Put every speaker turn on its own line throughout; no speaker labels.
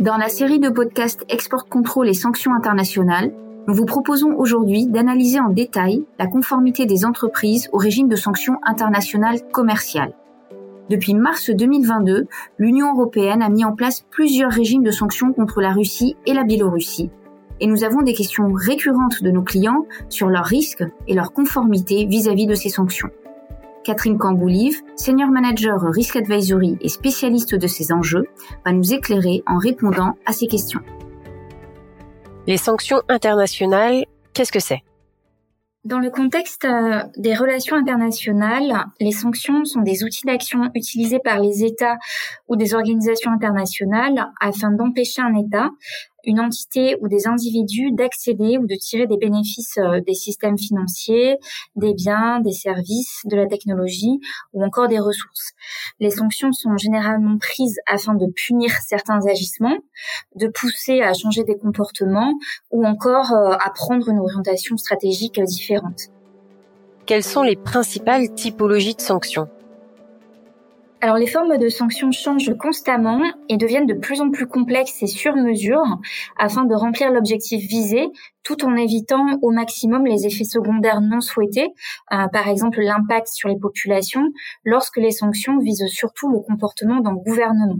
Dans la série de podcasts Export Control et sanctions internationales, nous vous proposons aujourd'hui d'analyser en détail la conformité des entreprises au régime de sanctions internationales commerciales. Depuis mars 2022, l'Union européenne a mis en place plusieurs régimes de sanctions contre la Russie et la Biélorussie, et nous avons des questions récurrentes de nos clients sur leurs risques et leur conformité vis-à-vis de ces sanctions. Catherine Camboulive, senior manager Risk Advisory et spécialiste de ces enjeux, va nous éclairer en répondant à ces questions.
Les sanctions internationales, qu'est-ce que c'est?
Dans le contexte euh, des relations internationales, les sanctions sont des outils d'action utilisés par les États ou des organisations internationales afin d'empêcher un État une entité ou des individus d'accéder ou de tirer des bénéfices euh, des systèmes financiers, des biens, des services, de la technologie ou encore des ressources. Les sanctions sont généralement prises afin de punir certains agissements, de pousser à changer des comportements ou encore euh, à prendre une orientation stratégique différente.
Quelles sont les principales typologies de sanctions?
Alors les formes de sanctions changent constamment et deviennent de plus en plus complexes et sur mesure afin de remplir l'objectif visé tout en évitant au maximum les effets secondaires non souhaités, euh, par exemple l'impact sur les populations, lorsque les sanctions visent surtout le comportement d'un gouvernement.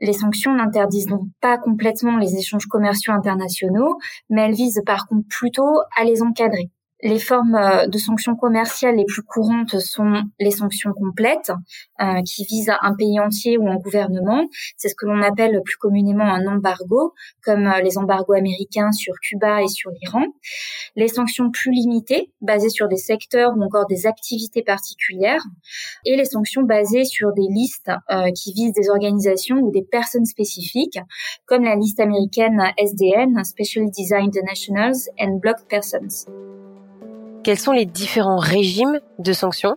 Les sanctions n'interdisent donc pas complètement les échanges commerciaux internationaux, mais elles visent par contre plutôt à les encadrer. Les formes euh, de sanctions commerciales les plus courantes sont les sanctions complètes, euh, qui visent un pays entier ou un gouvernement. C'est ce que l'on appelle plus communément un embargo, comme euh, les embargos américains sur Cuba et sur l'Iran. Les sanctions plus limitées, basées sur des secteurs ou encore des activités particulières. Et les sanctions basées sur des listes qui visent des organisations ou des personnes spécifiques, comme la liste américaine SDN, Special Designed Nationals and Blocked Persons.
Quels sont les différents régimes de sanctions?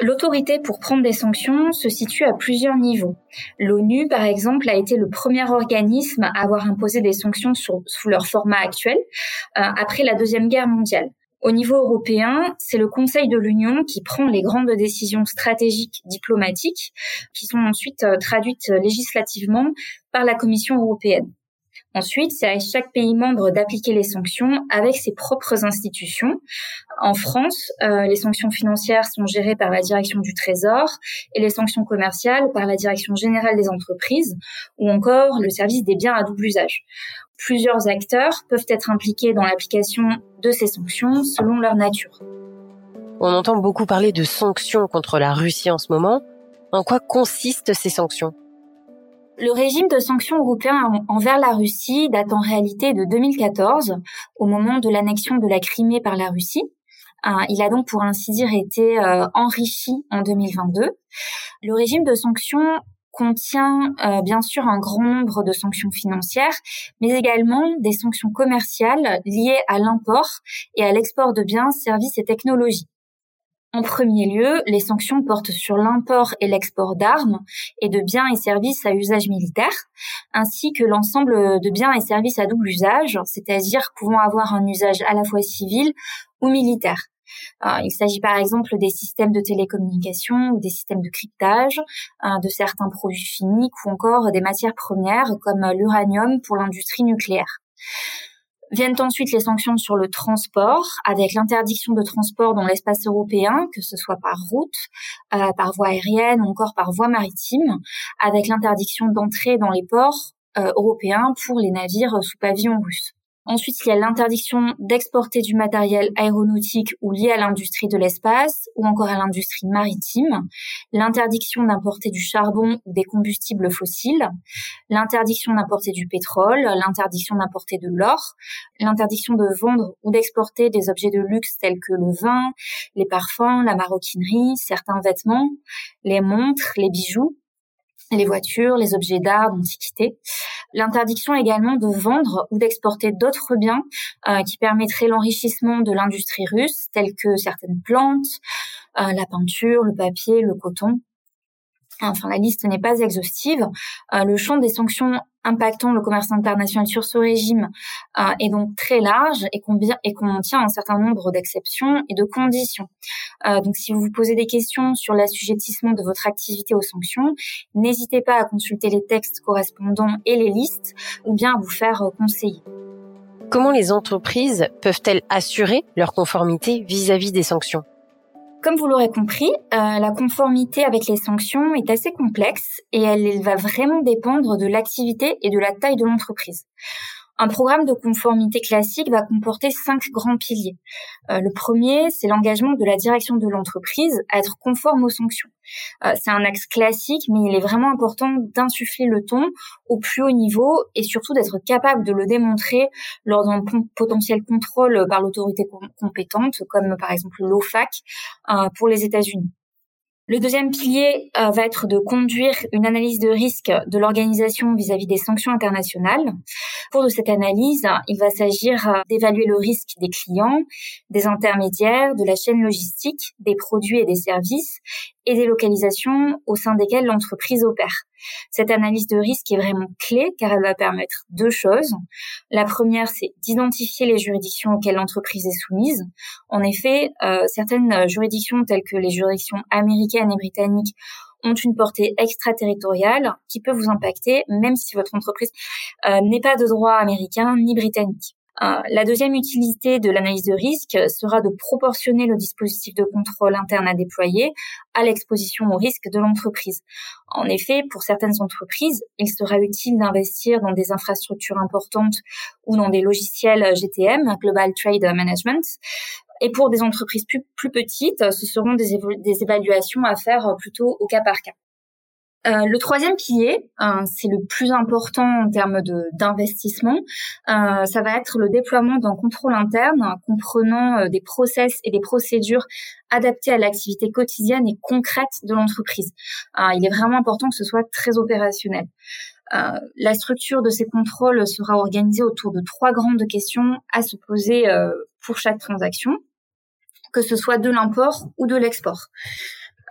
L'autorité pour prendre des sanctions se situe à plusieurs niveaux. L'ONU, par exemple, a été le premier organisme à avoir imposé des sanctions sous leur format actuel euh, après la Deuxième Guerre mondiale. Au niveau européen, c'est le Conseil de l'Union qui prend les grandes décisions stratégiques diplomatiques qui sont ensuite euh, traduites législativement par la Commission européenne. Ensuite, c'est à chaque pays membre d'appliquer les sanctions avec ses propres institutions. En France, euh, les sanctions financières sont gérées par la direction du Trésor et les sanctions commerciales par la direction générale des entreprises ou encore le service des biens à double usage. Plusieurs acteurs peuvent être impliqués dans l'application de ces sanctions selon leur nature.
On entend beaucoup parler de sanctions contre la Russie en ce moment. En quoi consistent ces sanctions?
Le régime de sanctions européen envers la Russie date en réalité de 2014, au moment de l'annexion de la Crimée par la Russie. Euh, il a donc pour ainsi dire été euh, enrichi en 2022. Le régime de sanctions contient euh, bien sûr un grand nombre de sanctions financières, mais également des sanctions commerciales liées à l'import et à l'export de biens, services et technologies. En premier lieu, les sanctions portent sur l'import et l'export d'armes et de biens et services à usage militaire, ainsi que l'ensemble de biens et services à double usage, c'est-à-dire pouvant avoir un usage à la fois civil ou militaire. Euh, il s'agit par exemple des systèmes de télécommunication ou des systèmes de cryptage, euh, de certains produits chimiques ou encore des matières premières comme l'uranium pour l'industrie nucléaire. Viennent ensuite les sanctions sur le transport, avec l'interdiction de transport dans l'espace européen, que ce soit par route, euh, par voie aérienne ou encore par voie maritime, avec l'interdiction d'entrer dans les ports euh, européens pour les navires sous pavillon russe. Ensuite, il y a l'interdiction d'exporter du matériel aéronautique ou lié à l'industrie de l'espace ou encore à l'industrie maritime, l'interdiction d'importer du charbon ou des combustibles fossiles, l'interdiction d'importer du pétrole, l'interdiction d'importer de l'or, l'interdiction de vendre ou d'exporter des objets de luxe tels que le vin, les parfums, la maroquinerie, certains vêtements, les montres, les bijoux, les voitures, les objets d'art, d'antiquité. L'interdiction également de vendre ou d'exporter d'autres biens euh, qui permettraient l'enrichissement de l'industrie russe, telles que certaines plantes, euh, la peinture, le papier, le coton. enfin la liste n'est pas exhaustive, euh, le champ des sanctions impactant le commerce international sur ce régime euh, est donc très large et, combien, et contient un certain nombre d'exceptions et de conditions. Euh, donc si vous vous posez des questions sur l'assujettissement de votre activité aux sanctions, n'hésitez pas à consulter les textes correspondants et les listes ou bien à vous faire conseiller.
Comment les entreprises peuvent-elles assurer leur conformité vis à -vis des sanctions?
Comme vous l'aurez compris, euh, la conformité avec les sanctions est assez complexe et elle va vraiment dépendre de l'activité et de la taille de l'entreprise. Un programme de conformité classique va comporter cinq grands piliers. Euh, le premier, c'est l'engagement de la direction de l'entreprise à être conforme aux sanctions. Euh, c'est un axe classique, mais il est vraiment important d'insuffler le ton au plus haut niveau et surtout d'être capable de le démontrer lors d'un potentiel contrôle par l'autorité compétente, comme par exemple l'OFAC euh, pour les États-Unis. Le deuxième pilier euh, va être de conduire une analyse de risque de l'organisation vis-à-vis des sanctions internationales. Pour cette analyse, il va s'agir euh, d'évaluer le risque des clients, des intermédiaires, de la chaîne logistique, des produits et des services et des localisations au sein desquelles l'entreprise opère. Cette analyse de risque est vraiment clé car elle va permettre deux choses. La première, c'est d'identifier les juridictions auxquelles l'entreprise est soumise. En effet, euh, certaines juridictions telles que les juridictions américaines et britanniques ont une portée extraterritoriale qui peut vous impacter même si votre entreprise euh, n'est pas de droit américain ni britannique. Euh, la deuxième utilité de l'analyse de risque sera de proportionner le dispositif de contrôle interne à déployer à l'exposition au risque de l'entreprise. En effet, pour certaines entreprises, il sera utile d'investir dans des infrastructures importantes ou dans des logiciels GTM, Global Trade Management. Et pour des entreprises plus, petites, ce seront des évaluations à faire plutôt au cas par cas. Euh, le troisième pilier, euh, c'est le plus important en termes d'investissement, euh, ça va être le déploiement d'un contrôle interne comprenant des process et des procédures adaptées à l'activité quotidienne et concrète de l'entreprise. il est vraiment important que ce soit très opérationnel. la structure de ces contrôles sera organisée autour de trois grandes questions à se poser pour chaque transaction, que ce soit de l'import ou de l'export.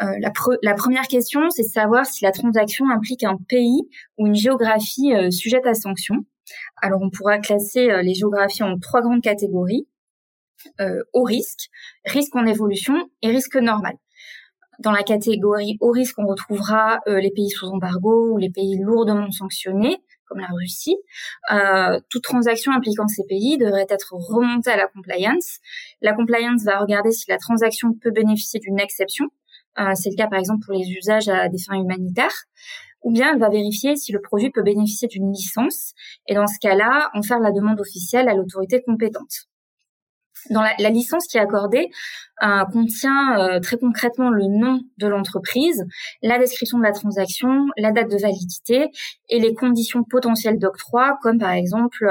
Euh, la, première question, c'est de savoir si la transaction implique un pays ou une géographie euh, sujette à sanction. Alors, on pourra classer euh, les géographies en trois grandes catégories au risque, risque en évolution et risque normal. Dans la catégorie au risque, on retrouvera les pays sous embargo ou les pays lourdement sanctionnés, comme la Russie. toute transaction impliquant ces pays devrait être remontée à la compliance. La compliance va regarder si la transaction peut bénéficier d'une exception, euh, c'est le cas par exemple pour les usages à des fins humanitaires. Ou bien elle va vérifier si le produit peut bénéficier d'une licence et dans ce cas-là, en faire la demande officielle à l'autorité compétente. Dans la, licence qui est accordée, euh, contient euh, très concrètement le nom de l'entreprise, la description de la transaction, la date de validité et les conditions potentielles d'octroi, comme par exemple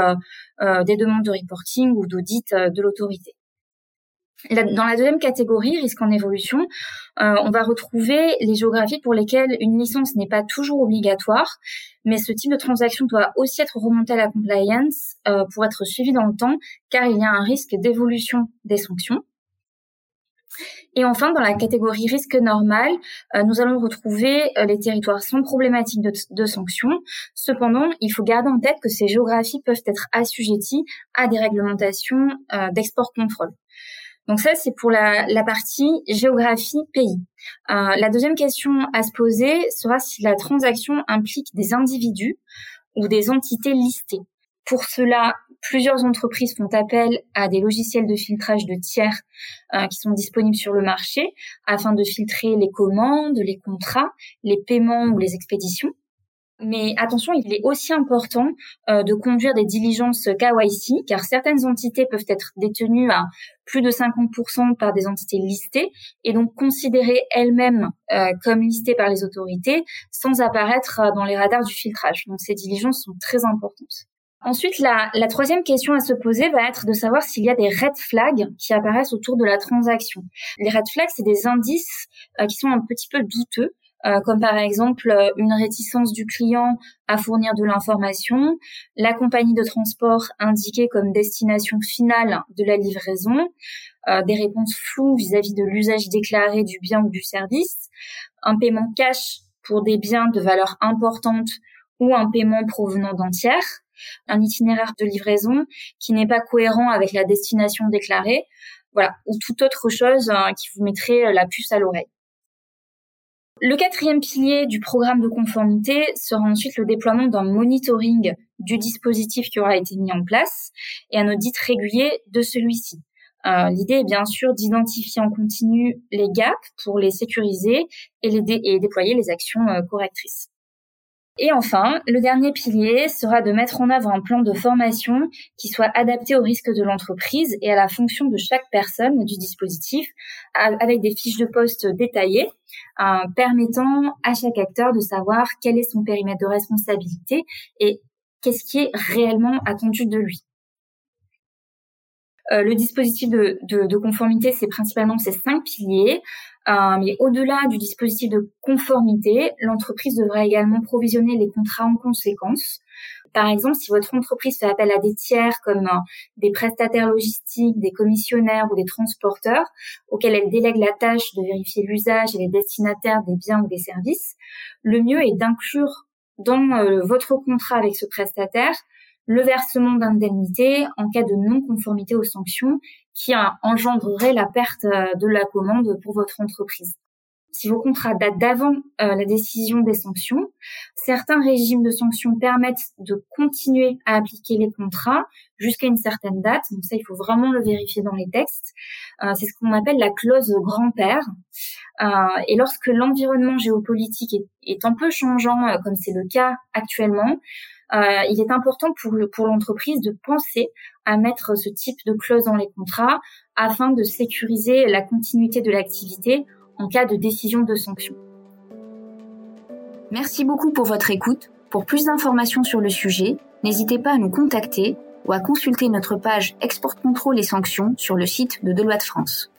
des demandes de reporting ou d'audit de l'autorité. Dans la deuxième catégorie, risque en évolution, euh, on va retrouver les géographies pour lesquelles une licence n'est pas toujours obligatoire, mais ce type de transaction doit aussi être remonté à la compliance euh, pour être suivi dans le temps, car il y a un risque d'évolution des sanctions. Et enfin, dans la catégorie risque normal, euh, nous allons retrouver les territoires sans problématique de, sanctions. Cependant, il faut garder en tête que ces géographies peuvent être assujetties à des réglementations d'export-contrôle. Donc ça, c'est pour la, partie géographie pays. Euh, la deuxième question à se poser sera si la transaction implique des individus ou des entités listées. Pour cela, plusieurs entreprises font appel à des logiciels de filtrage de tiers euh, qui sont disponibles sur le marché afin de filtrer les commandes, les contrats, les paiements ou les expéditions. Mais attention, il est aussi important euh, de conduire des diligences KYC, car certaines entités peuvent être détenues à plus de 50% par des entités listées, et donc considérées elles-mêmes euh, comme listées par les autorités, sans apparaître euh, dans les radars du filtrage. Donc ces diligences sont très importantes. Ensuite, la, la troisième question à se poser va être de savoir s'il y a des red flags qui apparaissent autour de la transaction. Les red flags, c'est des indices qui sont un petit peu douteux, euh, comme par exemple euh, une réticence du client à fournir de l'information, la compagnie de transport indiquée comme destination finale de la livraison, euh, des réponses floues vis-à-vis de l'usage déclaré du bien ou du service, un paiement cash pour des biens de valeur importante ou un paiement provenant d'entières, un itinéraire de livraison qui n'est pas cohérent avec la destination déclarée, voilà, ou toute autre chose hein, qui vous mettrait la puce à l'oreille. Le quatrième pilier du programme de conformité sera ensuite le déploiement d'un monitoring du dispositif qui aura été mis en place et un audit régulier de celui-ci. Euh, l'idée est bien sûr d'identifier en continu les gaps pour les sécuriser et, déployer les actions euh, correctrices. Et enfin, le dernier pilier sera de mettre en œuvre un plan de formation qui soit adapté aux risques de l'entreprise et à la fonction de chaque personne du dispositif, avec des fiches de poste détaillées, euh, permettant à chaque acteur de savoir quel est son périmètre de responsabilité et qu'est-ce qui est réellement attendu de lui. Euh, le dispositif de, de conformité, c'est principalement ces cinq piliers. Euh, mais au-delà du dispositif de conformité, l'entreprise devra également provisionner les contrats en conséquence. Par exemple, si votre entreprise fait appel à des tiers comme euh, des prestataires logistiques, des commissionnaires ou des transporteurs, auxquels elle délègue la tâche de vérifier l'usage et les destinataires des biens ou des services, le mieux est d'inclure dans euh, votre contrat avec ce prestataire le versement d'indemnités en cas de non-conformité aux sanctions qui engendrerait la perte euh, de la commande pour votre entreprise. Si vos contrats datent d'avant euh, la décision des sanctions, certains régimes de sanctions permettent de continuer à appliquer les contrats jusqu'à une certaine date. Donc ça, il faut vraiment le vérifier dans les textes. Euh, c'est ce qu'on appelle la clause grand-père. et lorsque l'environnement géopolitique est, un peu changeant, comme c'est le cas actuellement, euh, il est important pour, pour l'entreprise de penser à mettre ce type de clause dans les contrats afin de sécuriser la continuité de l'activité en cas de décision de sanction.
Merci beaucoup pour votre écoute. Pour plus d'informations sur le sujet, n'hésitez pas à nous contacter ou à consulter notre page Export Contrôle et Sanctions sur le site de Deloitte France.